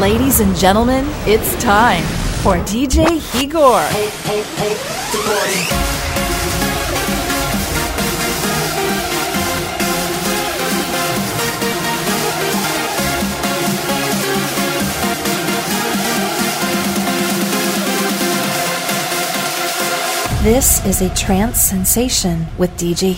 Ladies and gentlemen, it's time for DJ Igor. This is a trance sensation with DJ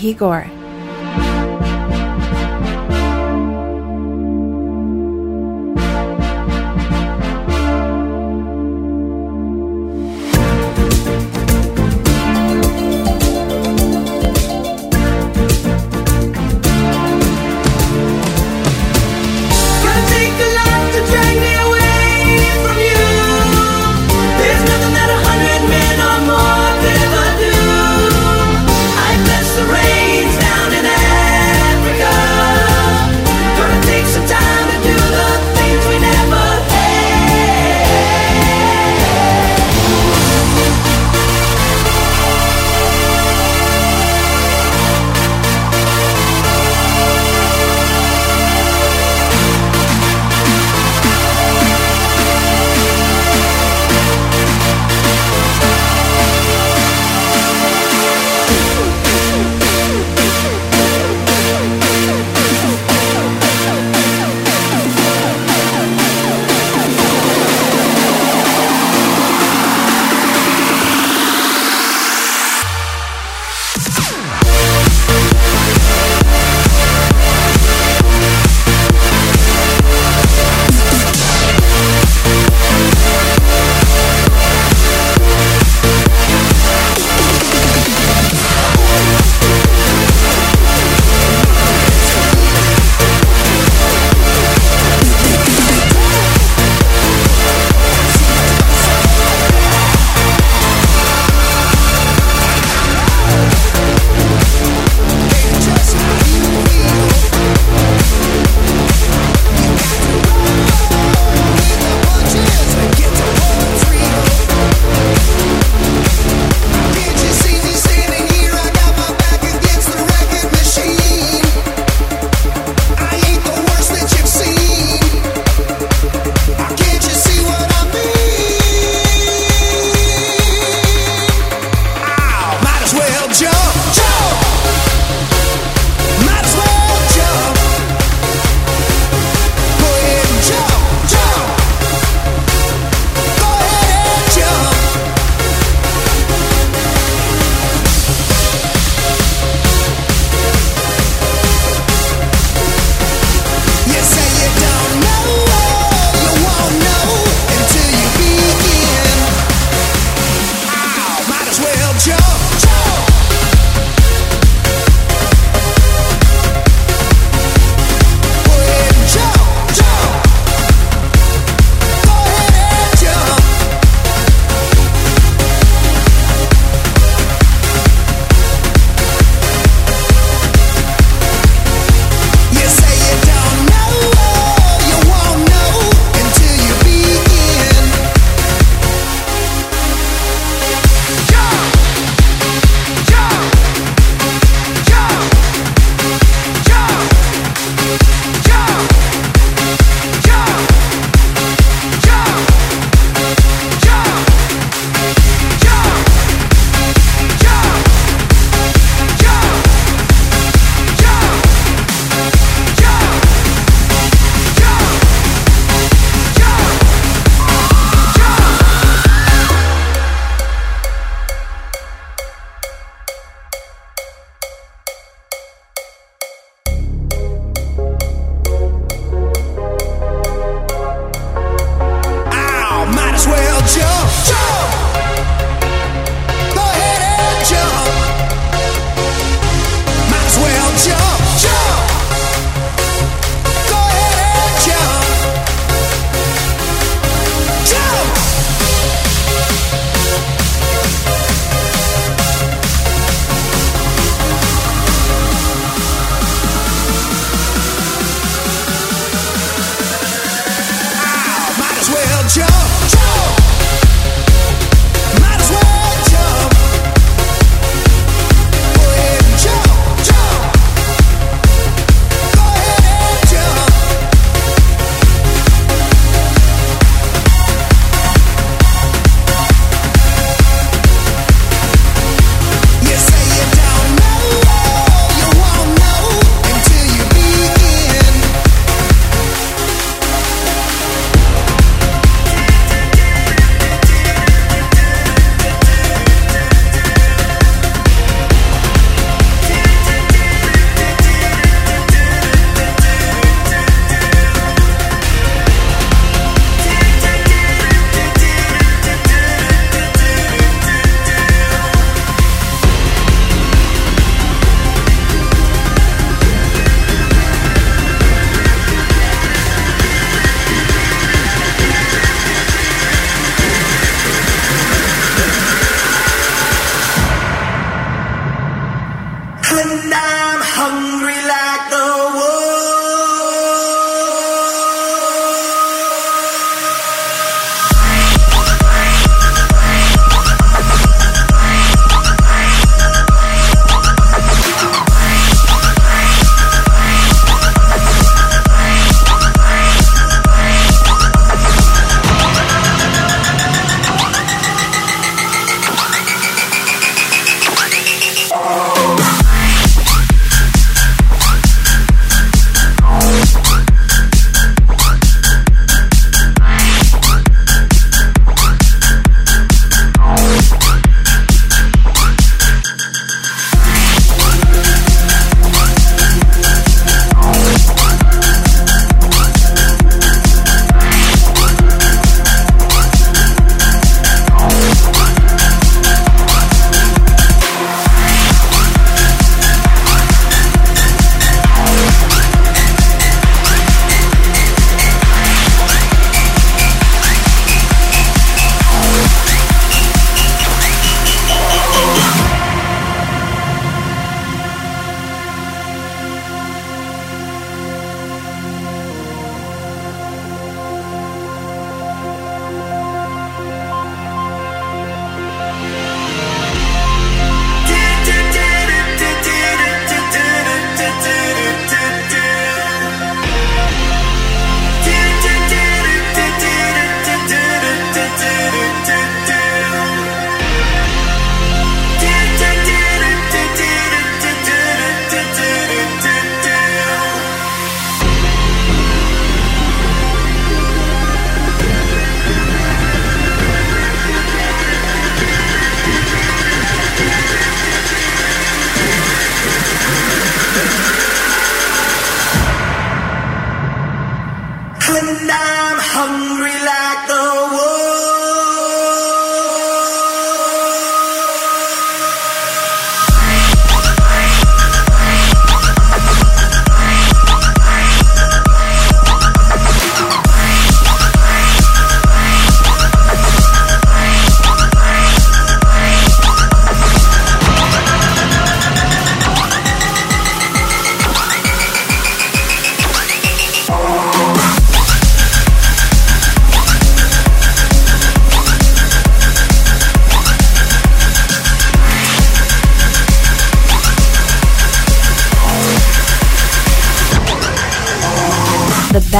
Igor.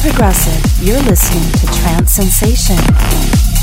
progressive, you're listening to Trance Sensation.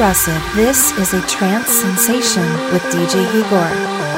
Progressive. This is a trance sensation with DJ Igor.